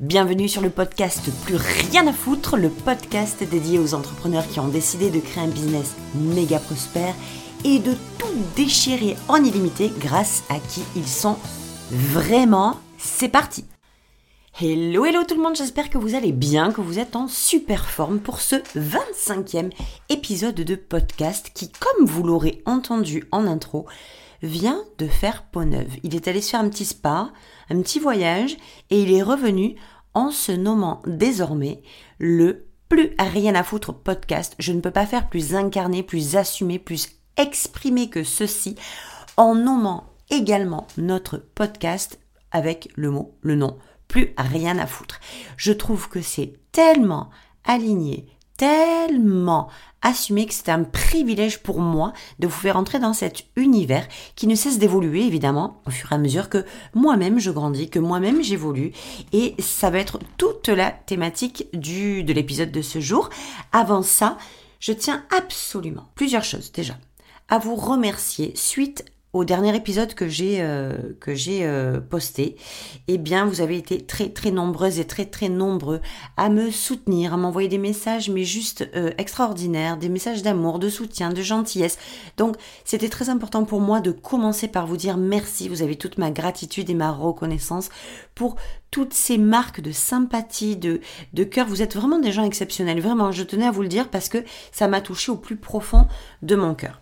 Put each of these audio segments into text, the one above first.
Bienvenue sur le podcast Plus rien à foutre, le podcast dédié aux entrepreneurs qui ont décidé de créer un business méga prospère et de tout déchirer en illimité grâce à qui ils sont vraiment. C'est parti Hello, hello tout le monde, j'espère que vous allez bien, que vous êtes en super forme pour ce 25e épisode de podcast qui, comme vous l'aurez entendu en intro, vient de faire peau neuve. Il est allé se faire un petit spa, un petit voyage, et il est revenu en se nommant désormais le plus rien à foutre podcast. Je ne peux pas faire plus incarné, plus assumé, plus exprimé que ceci, en nommant également notre podcast avec le mot, le nom, plus rien à foutre. Je trouve que c'est tellement aligné, tellement assumé que c'est un privilège pour moi de vous faire entrer dans cet univers qui ne cesse d'évoluer évidemment au fur et à mesure que moi-même je grandis, que moi-même j'évolue et ça va être toute la thématique du, de l'épisode de ce jour. Avant ça, je tiens absolument plusieurs choses déjà à vous remercier suite au dernier épisode que j'ai euh, euh, posté, eh bien vous avez été très très nombreuses et très très nombreux à me soutenir, à m'envoyer des messages mais juste euh, extraordinaires, des messages d'amour, de soutien, de gentillesse. Donc c'était très important pour moi de commencer par vous dire merci, vous avez toute ma gratitude et ma reconnaissance pour toutes ces marques de sympathie, de de cœur. Vous êtes vraiment des gens exceptionnels, vraiment. Je tenais à vous le dire parce que ça m'a touché au plus profond de mon cœur.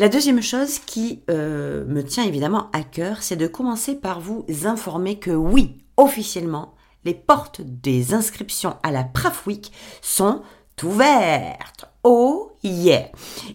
La deuxième chose qui euh, me tient évidemment à cœur, c'est de commencer par vous informer que oui, officiellement, les portes des inscriptions à la Praf Week sont ouvertes. Oh yeah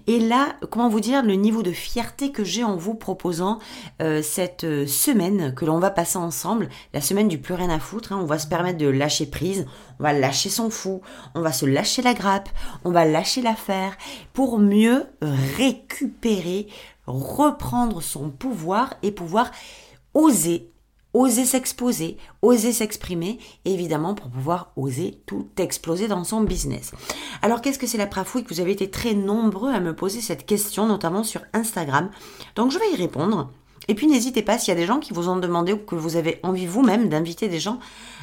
Et là, comment vous dire le niveau de fierté que j'ai en vous proposant euh, cette euh, semaine que l'on va passer ensemble, la semaine du plus rien à foutre. Hein. on va se permettre de lâcher prise, on va lâcher son fou, on va se lâcher la grappe, on va lâcher l'affaire pour mieux récupérer, reprendre son pouvoir et pouvoir oser oser s'exposer, oser s'exprimer, évidemment pour pouvoir oser tout exploser dans son business. Alors qu'est-ce que c'est la Prafouille Vous avez été très nombreux à me poser cette question, notamment sur Instagram? Donc je vais y répondre. Et puis n'hésitez pas s'il y a des gens qui vous ont demandé ou que vous avez envie vous-même d'inviter des gens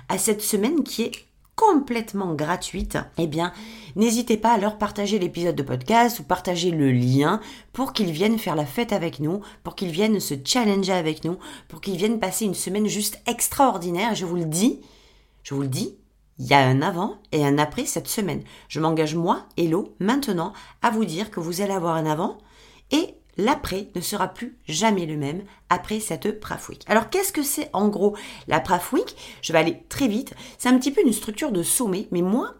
à cette semaine qui est complètement gratuite, eh bien, n'hésitez pas à leur partager l'épisode de podcast ou partager le lien pour qu'ils viennent faire la fête avec nous, pour qu'ils viennent se challenger avec nous, pour qu'ils viennent passer une semaine juste extraordinaire. Je vous le dis, je vous le dis, il y a un avant et un après cette semaine. Je m'engage moi, Hello, maintenant à vous dire que vous allez avoir un avant et l'après ne sera plus jamais le même après cette Praf Week. Alors qu'est-ce que c'est en gros la Praf Week Je vais aller très vite. C'est un petit peu une structure de sommet, mais moi,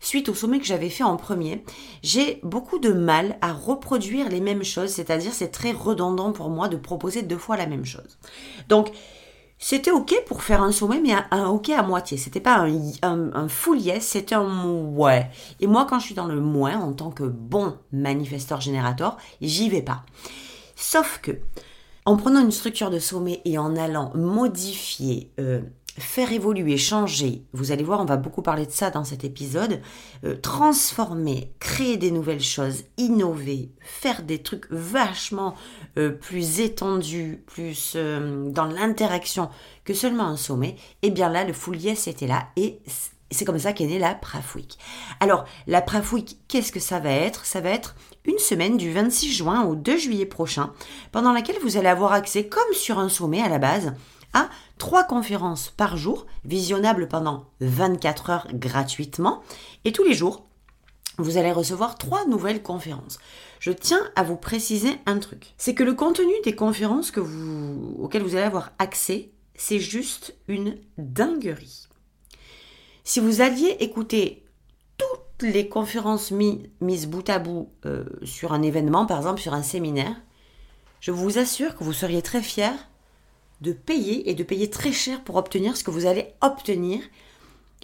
suite au sommet que j'avais fait en premier, j'ai beaucoup de mal à reproduire les mêmes choses, c'est-à-dire c'est très redondant pour moi de proposer deux fois la même chose. Donc, c'était ok pour faire un sommet, mais un, ok à moitié. C'était pas un, full yes, c'était un ouais. Et moi, quand je suis dans le moins, en tant que bon manifesteur générateur, j'y vais pas. Sauf que, en prenant une structure de sommet et en allant modifier euh, faire évoluer, changer, vous allez voir, on va beaucoup parler de ça dans cet épisode, euh, transformer, créer des nouvelles choses, innover, faire des trucs vachement euh, plus étendus, plus euh, dans l'interaction que seulement un sommet, et eh bien là, le full yes était là et c'est comme ça qu'est née la Praf Week. Alors, la Praf Week, qu'est-ce que ça va être? Ça va être une semaine du 26 juin au 2 juillet prochain, pendant laquelle vous allez avoir accès, comme sur un sommet à la base, trois conférences par jour, visionnables pendant 24 heures gratuitement. Et tous les jours, vous allez recevoir trois nouvelles conférences. Je tiens à vous préciser un truc. C'est que le contenu des conférences auxquelles vous allez avoir accès, c'est juste une dinguerie. Si vous alliez écouter toutes les conférences mises bout à bout euh, sur un événement, par exemple sur un séminaire, je vous assure que vous seriez très fiers de payer et de payer très cher pour obtenir ce que vous allez obtenir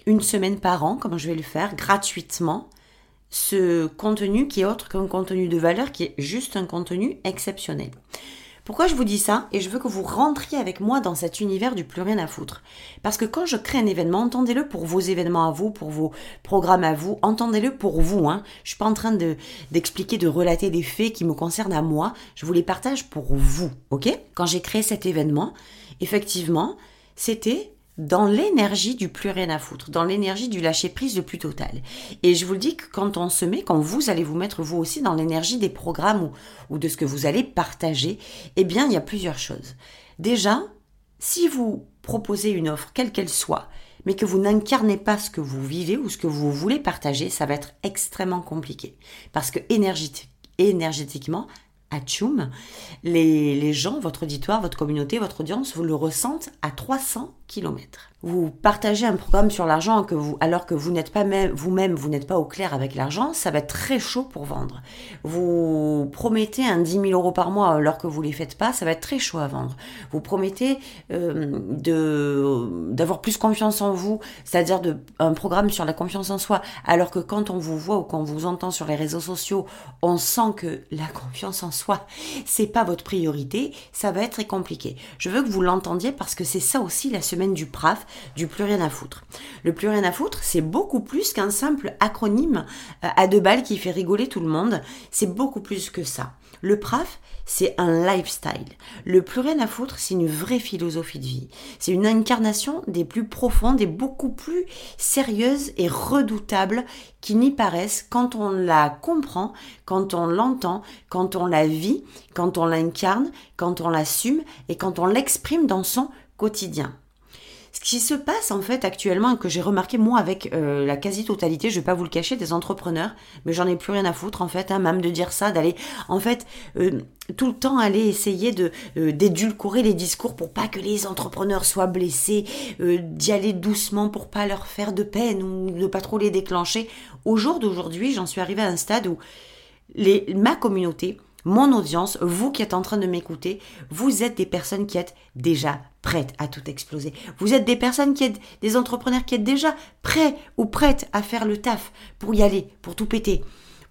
une semaine par an, comme je vais le faire, gratuitement, ce contenu qui est autre qu'un contenu de valeur, qui est juste un contenu exceptionnel. Pourquoi je vous dis ça Et je veux que vous rentriez avec moi dans cet univers du plus rien à foutre? Parce que quand je crée un événement, entendez-le pour vos événements à vous, pour vos programmes à vous, entendez-le pour vous. Hein. Je suis pas en train de d'expliquer, de relater des faits qui me concernent à moi. Je vous les partage pour vous, ok? Quand j'ai créé cet événement, effectivement, c'était dans l'énergie du plus rien à foutre, dans l'énergie du lâcher prise le plus total. Et je vous le dis que quand on se met, quand vous allez vous mettre vous aussi dans l'énergie des programmes ou, ou de ce que vous allez partager, eh bien il y a plusieurs choses. Déjà, si vous proposez une offre, quelle qu'elle soit, mais que vous n'incarnez pas ce que vous vivez ou ce que vous voulez partager, ça va être extrêmement compliqué. Parce que énergétiquement, à Tchoum, les, les gens, votre auditoire, votre communauté, votre audience, vous le ressentent à 300 km vous partagez un programme sur l'argent alors que vous n'êtes pas même, vous-même, vous n'êtes pas au clair avec l'argent, ça va être très chaud pour vendre. Vous promettez un 10 000 euros par mois alors que vous les faites pas, ça va être très chaud à vendre. Vous promettez euh, d'avoir plus confiance en vous, c'est-à-dire un programme sur la confiance en soi, alors que quand on vous voit ou quand on vous entend sur les réseaux sociaux, on sent que la confiance en soi, c'est pas votre priorité, ça va être très compliqué. Je veux que vous l'entendiez parce que c'est ça aussi la semaine du PRAF du plus rien à foutre. Le plus rien à foutre, c'est beaucoup plus qu'un simple acronyme euh, à deux balles qui fait rigoler tout le monde. C'est beaucoup plus que ça. Le PRAF, c'est un lifestyle. Le plus rien à foutre, c'est une vraie philosophie de vie. C'est une incarnation des plus profondes et beaucoup plus sérieuses et redoutables qui n'y paraissent quand on la comprend, quand on l'entend, quand on la vit, quand on l'incarne, quand on l'assume et quand on l'exprime dans son quotidien. Ce qui se passe en fait actuellement, que j'ai remarqué moi avec euh, la quasi-totalité, je vais pas vous le cacher, des entrepreneurs, mais j'en ai plus rien à foutre en fait, hein, même de dire ça, d'aller en fait euh, tout le temps aller essayer de euh, d'édulcorer les discours pour pas que les entrepreneurs soient blessés, d'y aller doucement pour pas leur faire de peine ou de pas trop les déclencher. Au jour d'aujourd'hui, j'en suis arrivée à un stade où ma communauté mon audience, vous qui êtes en train de m'écouter, vous êtes des personnes qui êtes déjà prêtes à tout exploser. Vous êtes des personnes qui êtes des entrepreneurs qui êtes déjà prêts ou prêtes à faire le taf pour y aller, pour tout péter,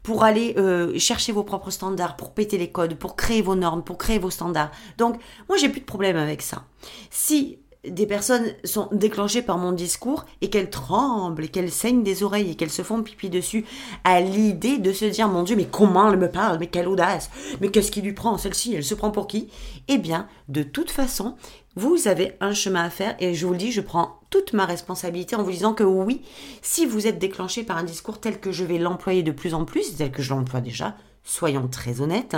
pour aller euh, chercher vos propres standards, pour péter les codes, pour créer vos normes, pour créer vos standards. Donc, moi, j'ai plus de problème avec ça. Si des personnes sont déclenchées par mon discours et qu'elles tremblent et qu'elles saignent des oreilles et qu'elles se font pipi dessus à l'idée de se dire mon Dieu mais comment elle me parle? Mais quelle audace! Mais qu'est-ce qui lui prend? Celle-ci elle se prend pour qui? Eh bien de toute façon vous avez un chemin à faire et je vous le dis je prends toute ma responsabilité en vous disant que oui si vous êtes déclenché par un discours tel que je vais l'employer de plus en plus tel que je l'emploie déjà soyons très honnêtes,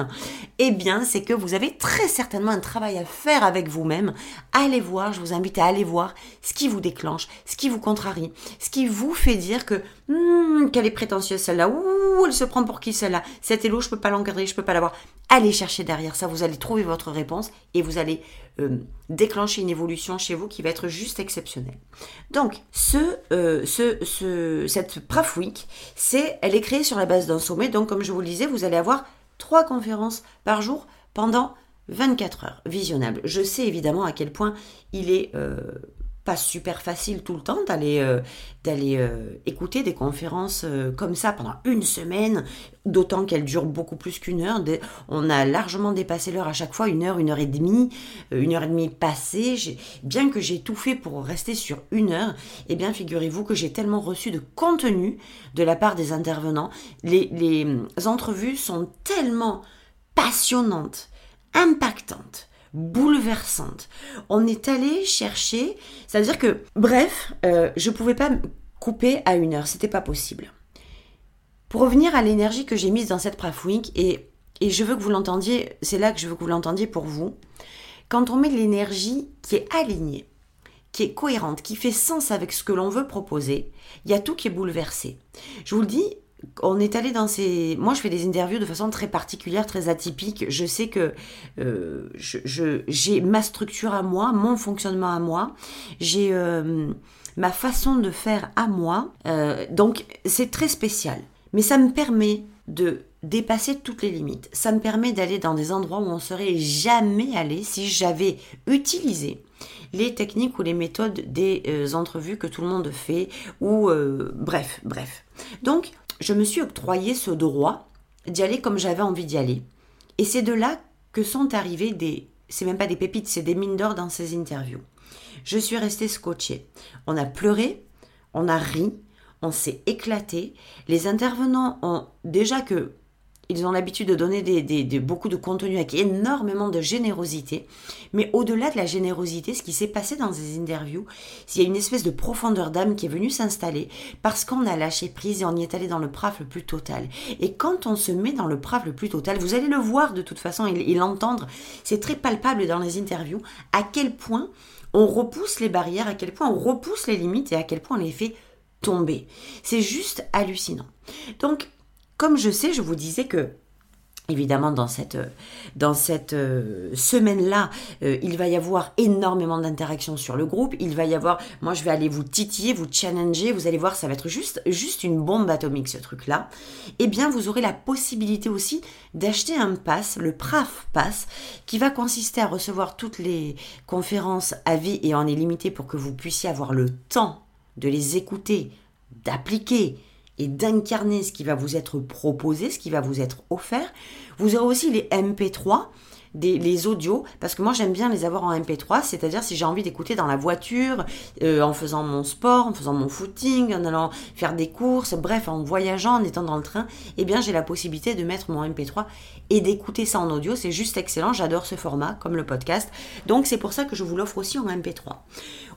eh bien, c'est que vous avez très certainement un travail à faire avec vous-même. Allez voir, je vous invite à aller voir ce qui vous déclenche, ce qui vous contrarie, ce qui vous fait dire que hmm, qu'elle est prétentieuse celle-là, ouh, elle se prend pour qui celle-là, cet élo, je peux pas l'encadrer, je peux pas l'avoir. Allez chercher derrière ça, vous allez trouver votre réponse et vous allez euh, déclencher une évolution chez vous qui va être juste exceptionnelle. Donc, ce, euh, ce, cette PRAF Week, c'est, elle est créée sur la base d'un sommet. Donc, comme je vous le disais, vous allez avoir trois conférences par jour pendant 24 heures visionnables. Je sais évidemment à quel point il est euh, pas super facile tout le temps d'aller euh, euh, écouter des conférences euh, comme ça pendant une semaine, d'autant qu'elles durent beaucoup plus qu'une heure. On a largement dépassé l'heure à chaque fois, une heure, une heure et demie, une heure et demie passée. Bien que j'ai tout fait pour rester sur une heure, eh bien figurez-vous que j'ai tellement reçu de contenu de la part des intervenants. Les, les entrevues sont tellement passionnantes, impactantes bouleversante. On est allé chercher, c'est-à-dire que, bref, euh, je ne pouvais pas couper à une heure, c'était pas possible. Pour revenir à l'énergie que j'ai mise dans cette Praf et, et je veux que vous l'entendiez, c'est là que je veux que vous l'entendiez pour vous, quand on met de l'énergie qui est alignée, qui est cohérente, qui fait sens avec ce que l'on veut proposer, il y a tout qui est bouleversé. Je vous le dis, on est allé dans ces. Moi, je fais des interviews de façon très particulière, très atypique. Je sais que euh, j'ai ma structure à moi, mon fonctionnement à moi, j'ai euh, ma façon de faire à moi. Euh, donc, c'est très spécial. Mais ça me permet de dépasser toutes les limites. Ça me permet d'aller dans des endroits où on serait jamais allé si j'avais utilisé les techniques ou les méthodes des entrevues que tout le monde fait ou bref, bref. Donc je me suis octroyé ce droit d'y aller comme j'avais envie d'y aller. Et c'est de là que sont arrivées des, c'est même pas des pépites, c'est des mines d'or dans ces interviews. Je suis restée scotchée. On a pleuré, on a ri, on s'est éclaté. Les intervenants ont déjà que ils ont l'habitude de donner beaucoup de contenu avec énormément de générosité. Mais au-delà de la générosité, ce qui s'est passé dans ces interviews, il y a une espèce de profondeur d'âme qui est venue s'installer parce qu'on a lâché prise et on y est allé dans le praf le plus total. Et quand on se met dans le praf le plus total, vous allez le voir de toute façon et l'entendre, c'est très palpable dans les interviews à quel point on repousse les barrières, à quel point on repousse les limites et à quel point on les fait tomber. C'est juste hallucinant. Donc, comme je sais, je vous disais que Évidemment, dans cette, euh, semaine-là, euh, il va y avoir énormément d'interactions sur le groupe. Il va y avoir, moi, je vais aller vous titiller, vous challenger. Vous allez voir, ça va être juste, juste une bombe atomique, ce truc-là. Eh bien, vous aurez la possibilité aussi d'acheter un pass, le PRAF Pass, qui va consister à recevoir toutes les conférences à vie et en illimité pour que vous puissiez avoir le temps de les écouter, d'appliquer, et d'incarner ce qui va vous être proposé, ce qui va vous être offert. Vous aurez aussi les MP3 des, les audios, parce que moi j'aime bien les avoir en MP3, c'est-à-dire si j'ai envie d'écouter dans la voiture, euh, en faisant mon sport, en faisant mon footing, en allant faire des courses, bref, en voyageant, en étant dans le train, eh bien j'ai la possibilité de mettre mon MP3 et d'écouter ça en audio, c'est juste excellent, j'adore ce format, comme le podcast, donc c'est pour ça que je vous l'offre aussi en MP3.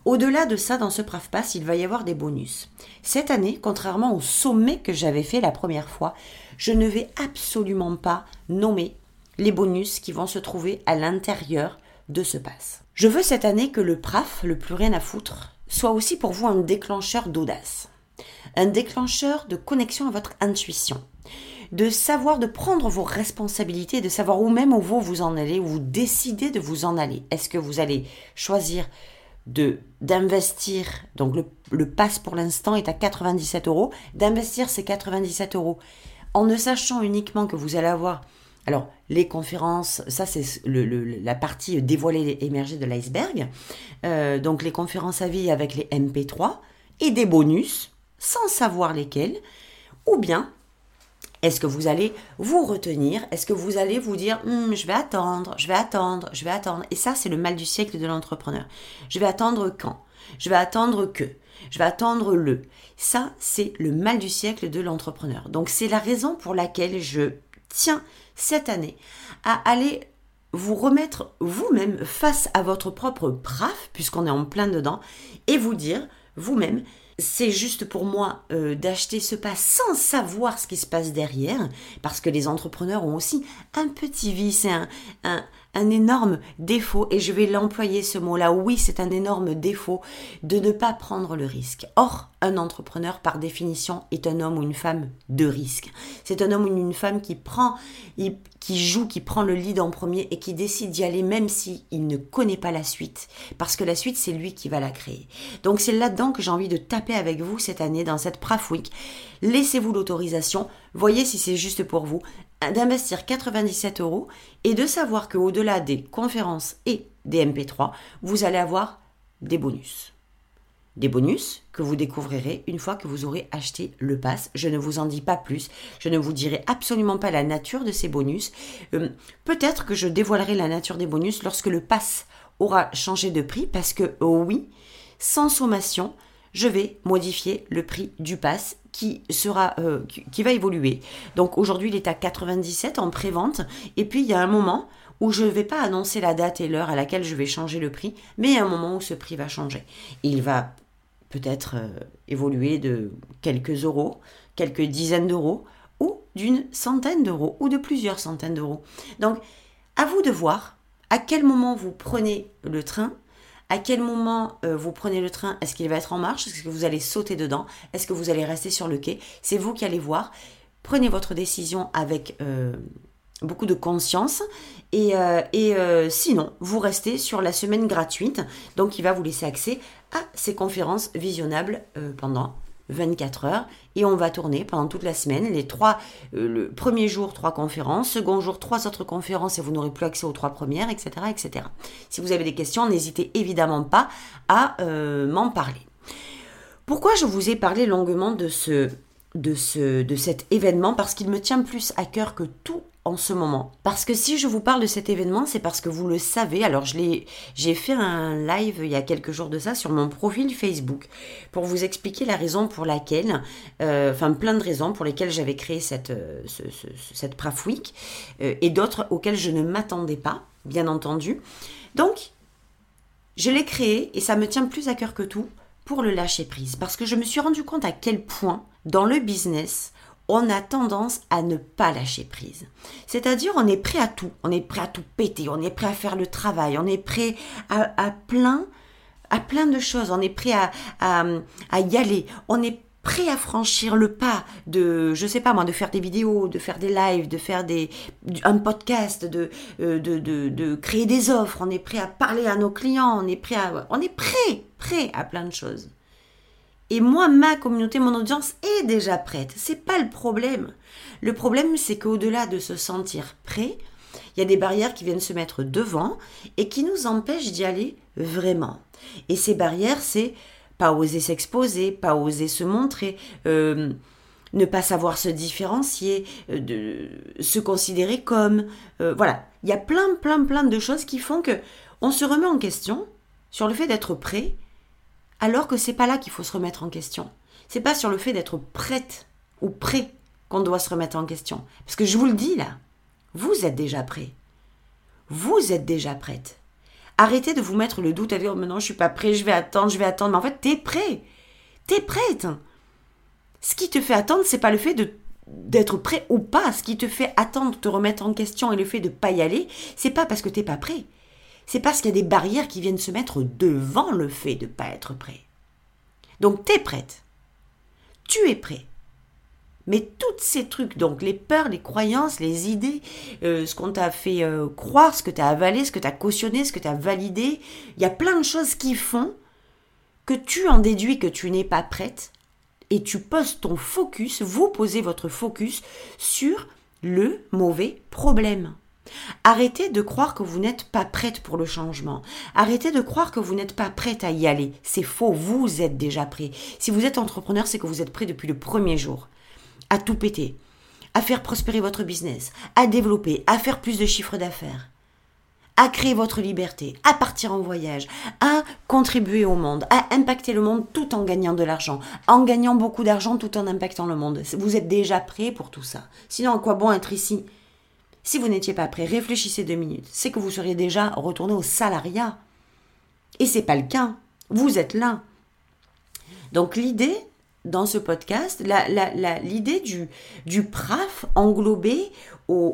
Au-delà de ça, dans ce Pass, il va y avoir des bonus. Cette année, contrairement au sommet que j'avais fait la première fois, je ne vais absolument pas nommer les bonus qui vont se trouver à l'intérieur de ce pass. Je veux cette année que le PRAF, le plus rien à foutre, soit aussi pour vous un déclencheur d'audace, un déclencheur de connexion à votre intuition, de savoir de prendre vos responsabilités, de savoir où même vous vous en allez, où vous décidez de vous en aller. Est-ce que vous allez choisir de d'investir, donc le, le pass pour l'instant est à 97 euros, d'investir ces 97 euros en ne sachant uniquement que vous allez avoir alors, les conférences, ça c'est la partie dévoilée émergée de l'iceberg. Euh, donc, les conférences à vie avec les MP3 et des bonus, sans savoir lesquels. Ou bien, est-ce que vous allez vous retenir? Est-ce que vous allez vous dire hum, je vais attendre, je vais attendre, je vais attendre Et ça, c'est le mal du siècle de l'entrepreneur. Je vais attendre quand? Je vais attendre que? Je vais attendre le? Ça, c'est le mal du siècle de l'entrepreneur. Donc, c'est la raison pour laquelle je tiens cette année à aller vous remettre vous-même face à votre propre PRAF, puisqu'on est en plein dedans, et vous dire vous-même, c'est juste pour moi euh, d'acheter ce pas sans savoir ce qui se passe derrière, parce que les entrepreneurs ont aussi un petit vice et un, un énorme défaut, et je vais l'employer ce mot-là, oui, c'est un énorme défaut de ne pas prendre le risque. Or, un entrepreneur, par définition, est un homme ou une femme de risque. C'est un homme ou une femme qui prend, qui joue, qui prend le lead en premier et qui décide d'y aller même s'il il ne connaît pas la suite. Parce que la suite, c'est lui qui va la créer. Donc c'est là-dedans que j'ai envie de taper avec vous cette année, dans cette Praf Week. Laissez-vous l'autorisation, voyez si c'est juste pour vous, d'investir 97 euros et de savoir qu'au-delà des conférences et des MP3, vous allez avoir des bonus. Des bonus que vous découvrirez une fois que vous aurez acheté le pass. Je ne vous en dis pas plus. Je ne vous dirai absolument pas la nature de ces bonus. Euh, peut-être que je dévoilerai la nature des bonus lorsque le pass aura changé de prix parce que oui, sans sommation, je vais modifier le prix du pass qui sera euh, qui, va évoluer. Donc aujourd'hui, il est à 97 en pré-vente et puis il y a un moment où je ne vais pas annoncer la date et l'heure à laquelle je vais changer le prix, mais il y a un moment où ce prix va changer. Il va peut-être euh, évoluer de quelques euros, quelques dizaines d'euros ou d'une centaine d'euros ou de plusieurs centaines d'euros. Donc à vous de voir à quel moment vous prenez le train à quel moment euh, vous prenez le train? Est-ce qu'il va être en marche? Est-ce que vous allez sauter dedans? Est-ce que vous allez rester sur le quai? C'est vous qui allez voir. Prenez votre décision avec euh, beaucoup de conscience. Et, euh, et sinon, vous restez sur la semaine gratuite. Donc, il va vous laisser accès à ces conférences visionnables pendant 24 heures et on va tourner pendant toute la semaine les trois euh, le premier jour trois conférences second jour trois autres conférences et vous n'aurez plus accès aux trois premières etc etc si vous avez des questions n'hésitez évidemment pas à euh, m'en parler. Pourquoi je vous ai parlé longuement de ce de, ce, de cet événement parce qu'il me tient plus à cœur que tout en ce moment. Parce que si je vous parle de cet événement, c'est parce que vous le savez. Alors, je l'ai, j'ai fait un live il y a quelques jours de ça sur mon profil Facebook pour vous expliquer la raison pour laquelle, euh, enfin plein de raisons pour lesquelles j'avais créé cette, euh, Praf Week euh, et d'autres auxquelles je ne m'attendais pas, bien entendu. Donc, je l'ai créé et ça me tient plus à cœur que tout pour le lâcher prise parce que je me suis rendu compte à quel point dans le business, on a tendance à ne pas lâcher prise. C'est-à-dire, on est prêt à tout. On est prêt à tout péter. On est prêt à faire le travail. On est prêt à, plein, à plein de choses. On est prêt à, à, y aller. On est prêt à franchir le pas de, je sais pas moi, de faire des vidéos, de faire des lives, de faire des, un podcast, de, euh, de créer des offres. On est prêt à parler à nos clients. On est prêt à, on est prêt, prêt à plein de choses. Et moi, ma communauté, mon audience est déjà prête. C'est pas le problème. Le problème, c'est qu'au-delà de se sentir prêt, il y a des barrières qui viennent se mettre devant et qui nous empêchent d'y aller vraiment. Et ces barrières, c'est pas oser s'exposer, pas oser se montrer, euh, ne pas savoir se différencier, euh, se considérer comme. Euh, voilà, il y a plein, plein, plein de choses qui font que on se remet en question sur le fait d'être prêt alors que c'est pas là qu'il faut se remettre en question. C'est pas sur le fait d'être prête ou prêt qu'on doit se remettre en question. Parce que je vous le dis là, vous êtes déjà prêt. Vous êtes déjà prête. Arrêtez de vous mettre le doute à dire oh, non, je suis pas prêt, je vais attendre, je vais attendre. Mais en fait, t'es prêt. T'es prête. Ce qui te fait attendre, c'est pas le fait de d'être prêt ou pas. Ce qui te fait attendre, te remettre en question et le fait de pas y aller, c'est pas parce que t'es pas prêt c'est parce qu'il y a des barrières qui viennent se mettre devant le fait de pas être prêt. Donc tu es prête. Tu es prêt. Mais tous ces trucs, donc les peurs, les croyances, les idées, euh, ce qu'on t'a fait euh, croire, ce que tu as avalé, ce que tu as cautionné, ce que tu as validé, il y a plein de choses qui font que tu en déduis que tu n'es pas prête et tu poses ton focus, vous posez votre focus sur le mauvais problème. Arrêtez de croire que vous n'êtes pas prête pour le changement. Arrêtez de croire que vous n'êtes pas prête à y aller. C'est faux, vous êtes déjà prêt. Si vous êtes entrepreneur, c'est que vous êtes prêt depuis le premier jour. À tout péter, à faire prospérer votre business, à développer, à faire plus de chiffres d'affaires, à créer votre liberté, à partir en voyage, à contribuer au monde, à impacter le monde tout en gagnant de l'argent, en gagnant beaucoup d'argent tout en impactant le monde. Vous êtes déjà prêt pour tout ça. Sinon, à quoi bon être ici? Si vous n'étiez pas prêt, réfléchissez deux minutes. C'est que vous seriez déjà retourné au salariat. Et c'est pas le cas. Vous êtes là. Donc l'idée dans ce podcast, l'idée du, PRAF englobé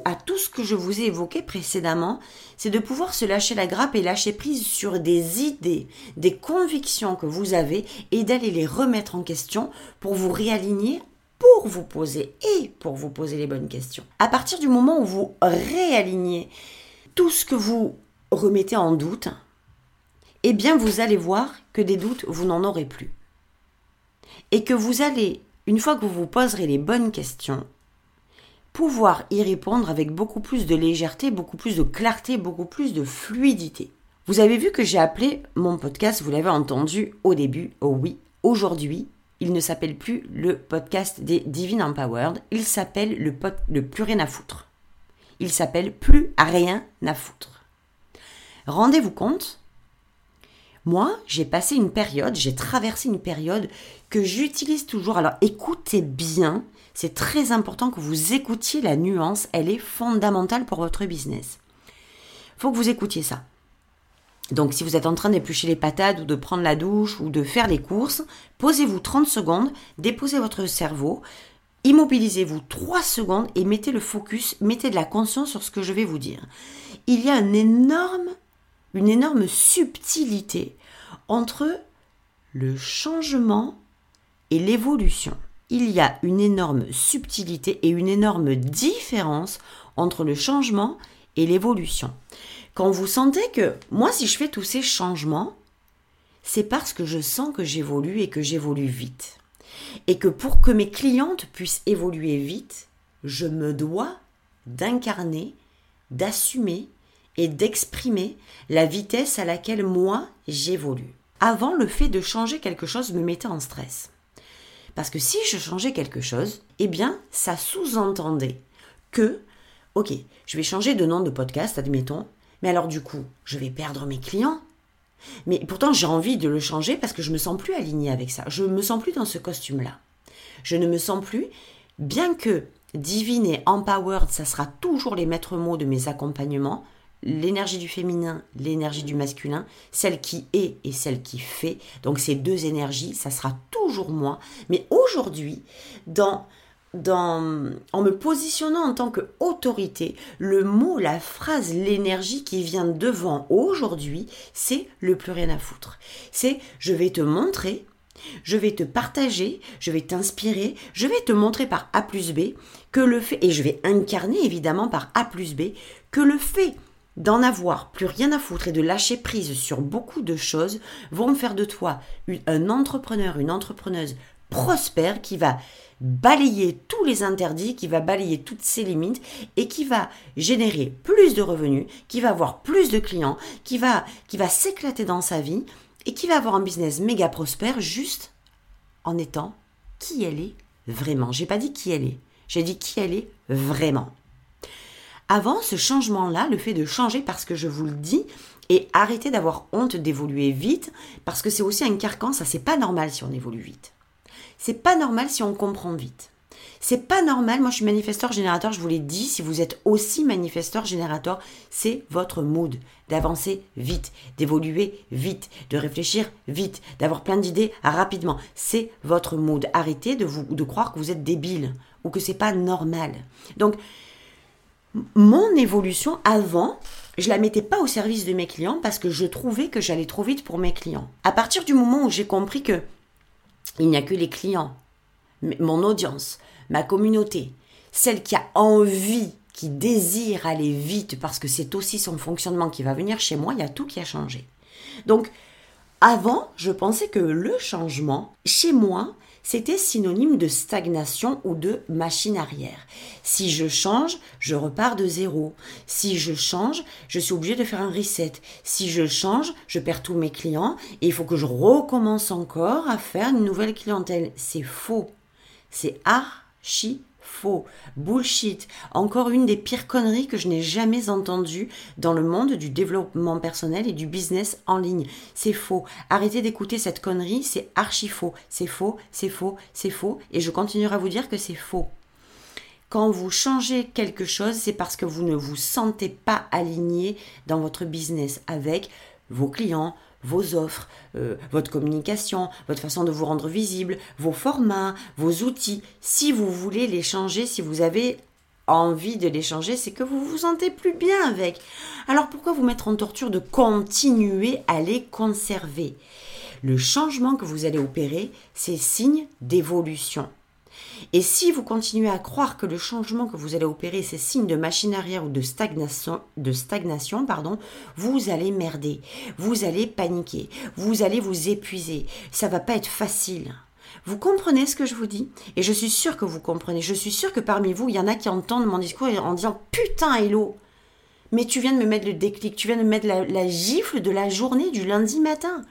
à tout ce que je vous ai évoqué précédemment, c'est de pouvoir se lâcher la grappe et lâcher prise sur des idées, des convictions que vous avez et d'aller les remettre en question pour vous réaligner pour vous poser et pour vous poser les bonnes questions. À partir du moment où vous réalignez tout ce que vous remettez en doute, eh bien vous allez voir que des doutes, vous n'en aurez plus. Et que vous allez, une fois que vous vous poserez les bonnes questions, pouvoir y répondre avec beaucoup plus de légèreté, beaucoup plus de clarté, beaucoup plus de fluidité. Vous avez vu que j'ai appelé mon podcast, vous l'avez entendu au début, oh oui, aujourd'hui, il ne s'appelle plus le podcast des Divine Empowered, il s'appelle le, le plus rien à foutre. Il s'appelle plus à rien à foutre. Rendez-vous compte, moi, j'ai passé une période, j'ai traversé une période que j'utilise toujours. Alors écoutez bien, c'est très important que vous écoutiez la nuance, elle est fondamentale pour votre business. Il faut que vous écoutiez ça. Donc si vous êtes en train d'éplucher les patates ou de prendre la douche ou de faire les courses, posez-vous 30 secondes, déposez votre cerveau, immobilisez-vous 3 secondes et mettez le focus, mettez de la conscience sur ce que je vais vous dire. Il y a une énorme, une énorme subtilité entre le changement l'évolution. Il y a une énorme subtilité et une énorme différence entre le changement et l'évolution. Quand vous sentez que moi, si je fais tous ces changements, c'est parce que je sens que j'évolue et que j'évolue vite. Et que pour que mes clientes puissent évoluer vite, je me dois d'incarner, d'assumer et d'exprimer la vitesse à laquelle moi j'évolue. Avant, le fait de changer quelque chose me mettait en stress. Parce que si je changeais quelque chose, eh bien, ça sous-entendait que, ok, je vais changer de nom de podcast, admettons, mais alors du coup, je vais perdre mes clients. Mais pourtant, j'ai envie de le changer parce que je me sens plus alignée avec ça. Je me sens plus dans ce costume-là. Je ne me sens plus, bien que divine et empowered, ça sera toujours les maîtres mots de mes accompagnements, l'énergie du féminin, l'énergie du masculin, celle qui est et celle qui fait. Donc ces deux énergies, ça sera toujours moi. Mais aujourd'hui, dans, dans, en me positionnant en tant qu'autorité, le mot, la phrase, l'énergie qui vient devant aujourd'hui, c'est le plus rien à foutre. C'est je vais te montrer je vais te partager, je vais t'inspirer, je vais te montrer par A plus B que le fait, et je vais incarner évidemment par A plus B, que le fait d'en avoir plus rien à foutre et de lâcher prise sur beaucoup de choses vont faire de toi un entrepreneur, une entrepreneuse prospère qui va balayer tous les interdits, qui va balayer toutes ses limites et qui va générer plus de revenus, qui va avoir plus de clients, qui va, qui va s'éclater dans sa vie et qui va avoir un business méga prospère juste en étant qui elle est vraiment. J'ai pas dit qui elle est, j'ai dit qui elle est vraiment. Avant ce changement-là, le fait de changer parce que je vous le dis, et arrêter d'avoir honte d'évoluer vite, parce que c'est aussi un carcan, ça c'est pas normal si on évolue vite. C'est pas normal si on comprend vite. C'est pas normal, moi je suis manifesteur générateur, je vous l'ai dit, si vous êtes aussi manifesteur générateur, c'est votre mood d'avancer vite, d'évoluer vite, de réfléchir vite, d'avoir plein d'idées rapidement. C'est votre mood. Arrêtez de vous de croire que vous êtes débile ou que c'est pas normal. Donc mon évolution avant, je la mettais pas au service de mes clients parce que je trouvais que j'allais trop vite pour mes clients. À partir du moment où j'ai compris que il n'y a que les clients, mon audience, ma communauté, celle qui a envie, qui désire aller vite parce que c'est aussi son fonctionnement qui va venir chez moi, il y a tout qui a changé. Donc, avant, je pensais que le changement, chez moi, c'était synonyme de stagnation ou de machine arrière. Si je change, je repars de zéro. Si je change, je suis obligé de faire un reset. Si je change, je perds tous mes clients et il faut que je recommence encore à faire une nouvelle clientèle. C'est faux. C'est archi faux, bullshit, encore une des pires conneries que je n'ai jamais entendues dans le monde du développement personnel et du business en ligne. C'est faux. Arrêtez d'écouter cette connerie, c'est archi faux. C'est faux, c'est faux, c'est faux, et je continuerai à vous dire que c'est faux. Quand vous changez quelque chose, c'est parce que vous ne vous sentez pas aligné dans votre business avec vos clients, vos offres, euh, votre communication, votre façon de vous rendre visible, vos formats, vos outils. Si vous voulez les changer, si vous avez envie de les changer, c'est que vous vous sentez plus bien avec. Alors pourquoi vous mettre en torture de continuer à les conserver? Le changement que vous allez opérer, c'est signe d'évolution. Et si vous continuez à croire que le changement que vous allez opérer, c'est signe de machine arrière ou de stagnation, pardon, vous allez merder, vous allez paniquer, vous allez vous épuiser. Ça va pas être facile. Vous comprenez ce que je vous dis? Et je suis sûre que vous comprenez. Je suis sûre que parmi vous, il y en a qui entendent mon discours en disant Putain, Hello Mais tu viens de me mettre le déclic, tu viens de me mettre la gifle de la journée du lundi matin.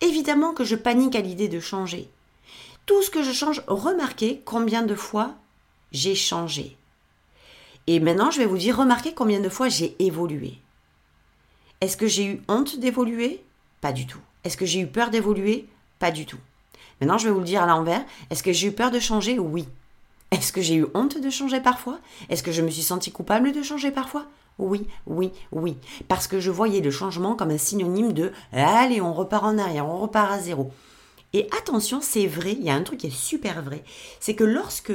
Évidemment que je panique à l'idée de changer. Tout ce que je change, remarquez combien de fois j'ai changé. Et maintenant, je vais vous dire, remarquez combien de fois j'ai évolué. Est-ce que j'ai eu honte d'évoluer? Pas du tout. Est-ce que j'ai eu peur d'évoluer? Pas du tout. Maintenant, je vais vous le dire à l'envers. Est-ce que j'ai eu peur de changer? Oui. Est-ce que j'ai eu honte de changer parfois? Est-ce que je me suis senti coupable de changer parfois? Oui, oui, oui. Parce que je voyais le changement comme un synonyme de allez, on repart en arrière, on repart à zéro. Et attention, c'est vrai, il y a un truc qui est super vrai, c'est que lorsque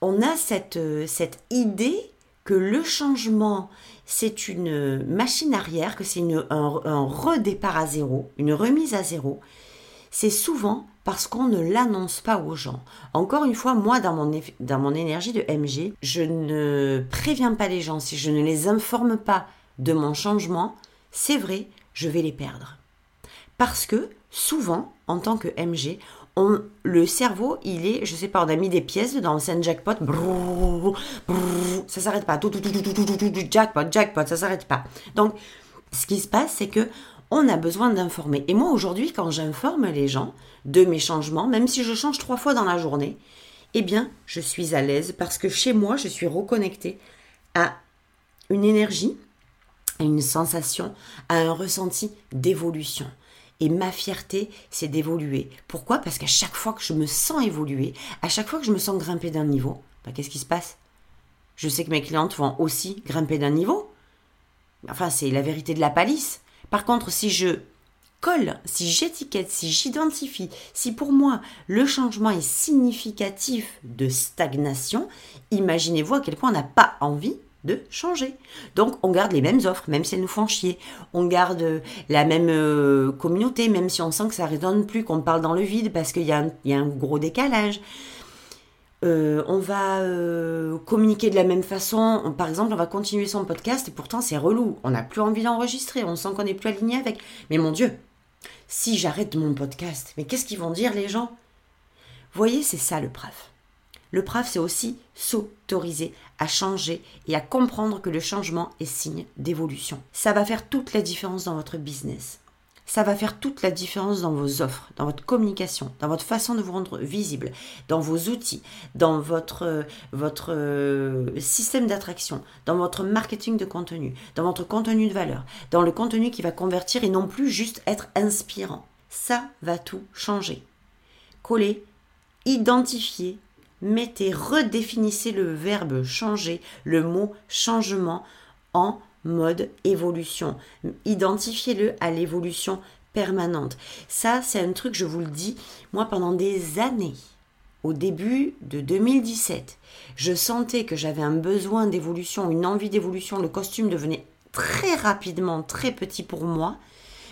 on a cette, euh, idée que le changement, c'est une machine arrière, que c'est un, un redépart à zéro, une remise à zéro, c'est souvent parce qu'on ne l'annonce pas aux gens. Encore une fois, moi, dans mon, dans mon énergie de MG, je ne préviens pas les gens. Si je ne les informe pas de mon changement, c'est vrai, je vais les perdre. Parce que souvent, en tant que MG, le cerveau, il est, je sais pas, on a mis des pièces dans un jackpot, ça s'arrête pas, jackpot, jackpot, ça s'arrête pas. Donc, ce qui se passe, c'est que on a besoin d'informer. Et moi aujourd'hui, quand j'informe les gens de mes changements, même si je change trois fois dans la journée, eh bien, je suis à l'aise parce que chez moi, je suis reconnectée à une énergie, à une sensation, à un ressenti d'évolution. Et ma fierté, c'est d'évoluer. Pourquoi? Parce qu'à chaque fois que je me sens évoluer, à chaque fois que je me sens grimper d'un niveau, bah, qu'est-ce qui se passe? Je sais que mes clientes vont aussi grimper d'un niveau. Enfin, c'est la vérité de la palisse. Par contre, si je colle, si j'étiquette, si j'identifie, si pour moi le changement est significatif de stagnation, imaginez-vous à quel point on n'a pas envie de changer. Donc on garde les mêmes offres, même si elles nous font chier. On garde la même euh, communauté, même si on sent que ça résonne plus, qu'on parle dans le vide parce qu'il y, a un gros décalage. Euh, on va euh, communiquer de la même façon. par exemple, on va continuer son podcast et pourtant c'est relou. On n'a plus envie d'enregistrer. On sent qu'on n'est plus aligné avec. Mais mon Dieu, si j'arrête mon podcast, mais qu'est-ce qu'ils vont dire les gens? Voyez, c'est ça le PRAF. Le PRAF, c'est aussi s'autoriser à changer et à comprendre que le changement est signe d'évolution. Ça va faire toute la différence dans votre business. Ça va faire toute la différence dans vos offres, dans votre communication, dans votre façon de vous rendre visible, dans vos outils, dans votre, votre euh, système d'attraction, dans votre marketing de contenu, dans votre contenu de valeur, dans le contenu qui va convertir et non plus juste être inspirant. Ça va tout changer. Collez, identifiez, mettez, redéfinissez le verbe changer, le mot changement en mode évolution. Identifiez-le à l'évolution permanente. Ça, c'est un truc, je vous le dis, moi pendant des années, au début de 2017, je sentais que j'avais un besoin d'évolution, une envie d'évolution, le costume devenait très rapidement très petit pour moi,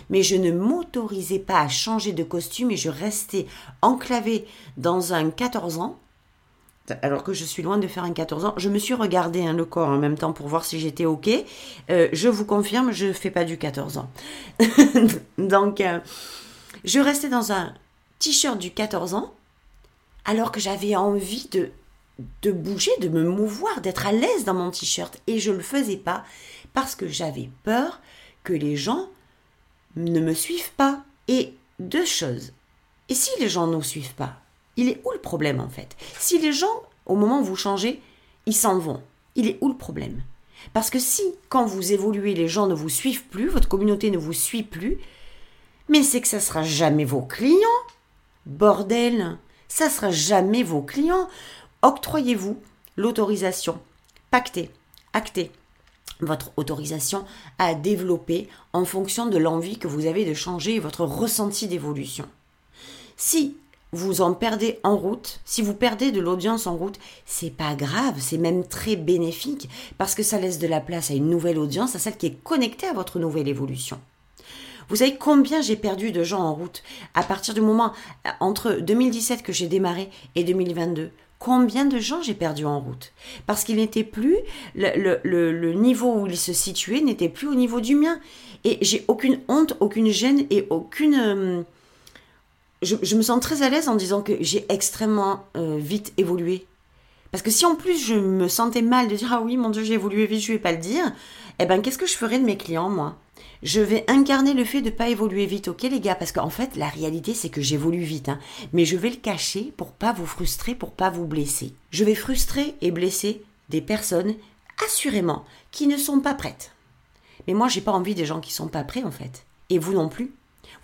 mais je ne m'autorisais pas à changer de costume et je restais enclavée dans un 14 ans alors que je suis loin de faire un 14 ans. Je me suis regardé hein, le corps en même temps pour voir si j'étais OK. Euh, je vous confirme, je ne fais pas du 14 ans. Donc, euh, je restais dans un t-shirt du 14 ans alors que j'avais envie de, de bouger, de me mouvoir, d'être à l'aise dans mon t-shirt. Et je ne le faisais pas parce que j'avais peur que les gens ne me suivent pas. Et deux choses. Et si les gens ne nous suivent pas? Il est où le problème en fait? Si les gens, au moment où vous changez, ils s'en vont, il est où le problème? Parce que si, quand vous évoluez, les gens ne vous suivent plus, votre communauté ne vous suit plus, mais c'est que ça sera jamais vos clients. Bordel, ça sera jamais vos clients. Octroyez-vous l'autorisation, pactez, actez votre autorisation à développer en fonction de l'envie que vous avez de changer votre ressenti d'évolution. Si vous en perdez en route, si vous perdez de l'audience en route, c'est pas grave, c'est même très bénéfique parce que ça laisse de la place à une nouvelle audience, à celle qui est connectée à votre nouvelle évolution. Vous savez combien j'ai perdu de gens en route à partir du moment entre 2017 que j'ai démarré et 2022 Combien de gens j'ai perdu en route? Parce qu'il n'était plus, le, le, niveau où il se situait n'était plus au niveau du mien. Et j'ai aucune honte, aucune gêne et aucune... Je, me sens très à l'aise en disant que j'ai extrêmement euh, vite évolué. Parce que si en plus je me sentais mal de dire ah oui mon dieu j'ai évolué vite je vais pas le dire, eh ben qu'est-ce que je ferais de mes clients moi? Je vais incarner le fait de pas évoluer vite, ok les gars Parce qu'en fait la réalité c'est que j'évolue vite, hein. mais je vais le cacher pour pas vous frustrer, pour pas vous blesser. Je vais frustrer et blesser des personnes assurément qui ne sont pas prêtes. Mais moi j'ai pas envie des gens qui sont pas prêts en fait, et vous non plus.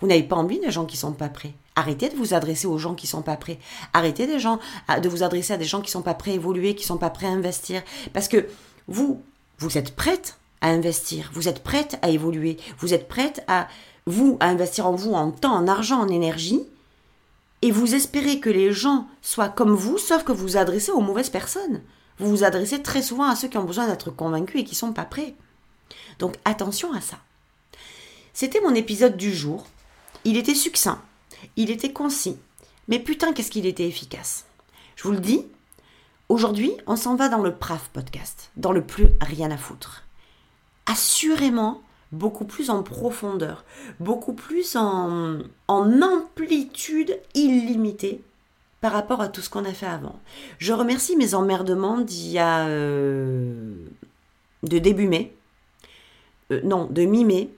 Vous n'avez pas envie des gens qui sont pas prêts. Arrêtez de vous adresser aux gens qui sont pas prêts. Arrêtez des gens, de vous adresser à des gens qui sont pas prêts à évoluer, qui sont pas prêts à investir. Parce que vous, vous êtes prête à investir. Vous êtes prête à évoluer. Vous êtes prête à, vous, à investir en vous, en temps, en argent, en énergie. Et vous espérez que les gens soient comme vous, sauf que vous vous adressez aux mauvaises personnes. Vous vous adressez très souvent à ceux qui ont besoin d'être convaincus et qui sont pas prêts. Donc attention à ça. C'était mon épisode du jour. Il était succinct, il était concis, mais putain qu'est-ce qu'il était efficace. Je vous le dis, aujourd'hui on s'en va dans le PRAF podcast, dans le plus rien à foutre. Assurément beaucoup plus en profondeur, beaucoup plus en, en amplitude illimitée par rapport à tout ce qu'on a fait avant. Je remercie mes emmerdements d'il y a... Euh, de début mai, euh, non, de mi-mai.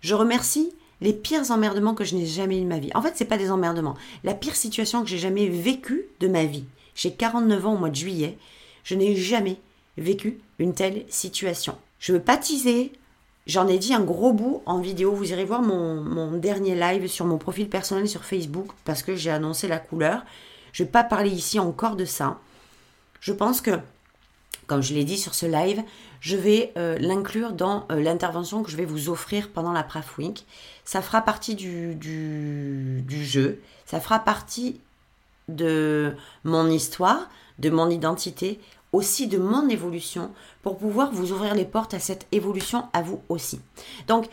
Je remercie les pires emmerdements que je n'ai jamais eu de ma vie. En fait, c'est pas des emmerdements. La pire situation que j'ai jamais vécue de ma vie. J'ai 49 ans au mois de juillet. Je n'ai jamais vécu une telle situation. Je veux pas. J'en ai dit un gros bout en vidéo. Vous irez voir mon, mon dernier live sur mon profil personnel sur Facebook parce que j'ai annoncé la couleur. Je vais pas parler ici encore de ça. Je pense que, comme je l'ai dit sur ce live, je vais euh, l'inclure dans euh, l'intervention que je vais vous offrir pendant la Praf Week. Ça fera partie du, du, du, jeu, ça fera partie de mon histoire, de mon identité, aussi de mon évolution, pour pouvoir vous ouvrir les portes à cette évolution à vous aussi. Donc,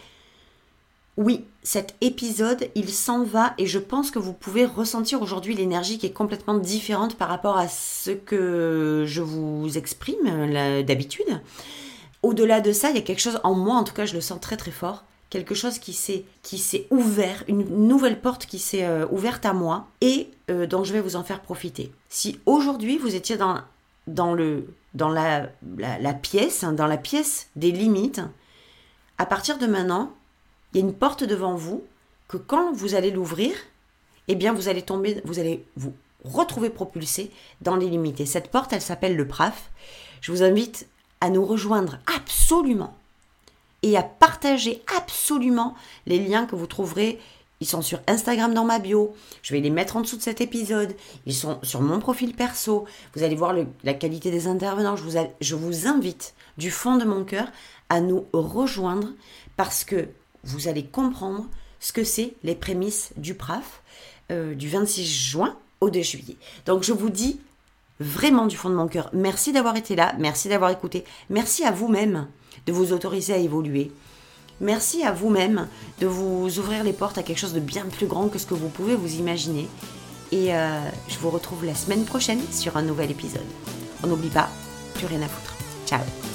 oui, cet épisode, il s'en va et je pense que vous pouvez ressentir aujourd'hui l'énergie qui est complètement différente par rapport à ce que je vous exprime d'habitude. Au-delà de ça, il y a quelque chose en moi, en tout cas je le sens très très fort, quelque chose qui s'est ouvert, une nouvelle porte qui s'est euh, ouverte à moi et euh, dont je vais vous en faire profiter. Si aujourd'hui vous étiez dans dans le dans la, la, pièce, hein, dans la pièce des limites, à partir de maintenant, il y a une porte devant vous que quand vous allez l'ouvrir, eh bien vous allez tomber, vous allez vous retrouver propulsé dans l'illimité. Cette porte, elle s'appelle le PRAF. Je vous invite à nous rejoindre absolument et à partager absolument les liens que vous trouverez. Ils sont sur Instagram dans ma bio. Je vais les mettre en dessous de cet épisode. Ils sont sur mon profil perso. Vous allez voir la qualité des intervenants. Je vous, je vous invite du fond de mon cœur à nous rejoindre parce que vous allez comprendre ce que c'est les prémices du PRAF euh, du 26 juin au 2 juillet. Donc je vous dis vraiment du fond de mon cœur, merci d'avoir été là, merci d'avoir écouté, merci à vous-même de vous autoriser à évoluer. Merci à vous-même de vous ouvrir les portes à quelque chose de bien plus grand que ce que vous pouvez vous imaginer. Et euh, je vous retrouve la semaine prochaine sur un nouvel épisode. On n'oublie pas, plus rien à foutre. Ciao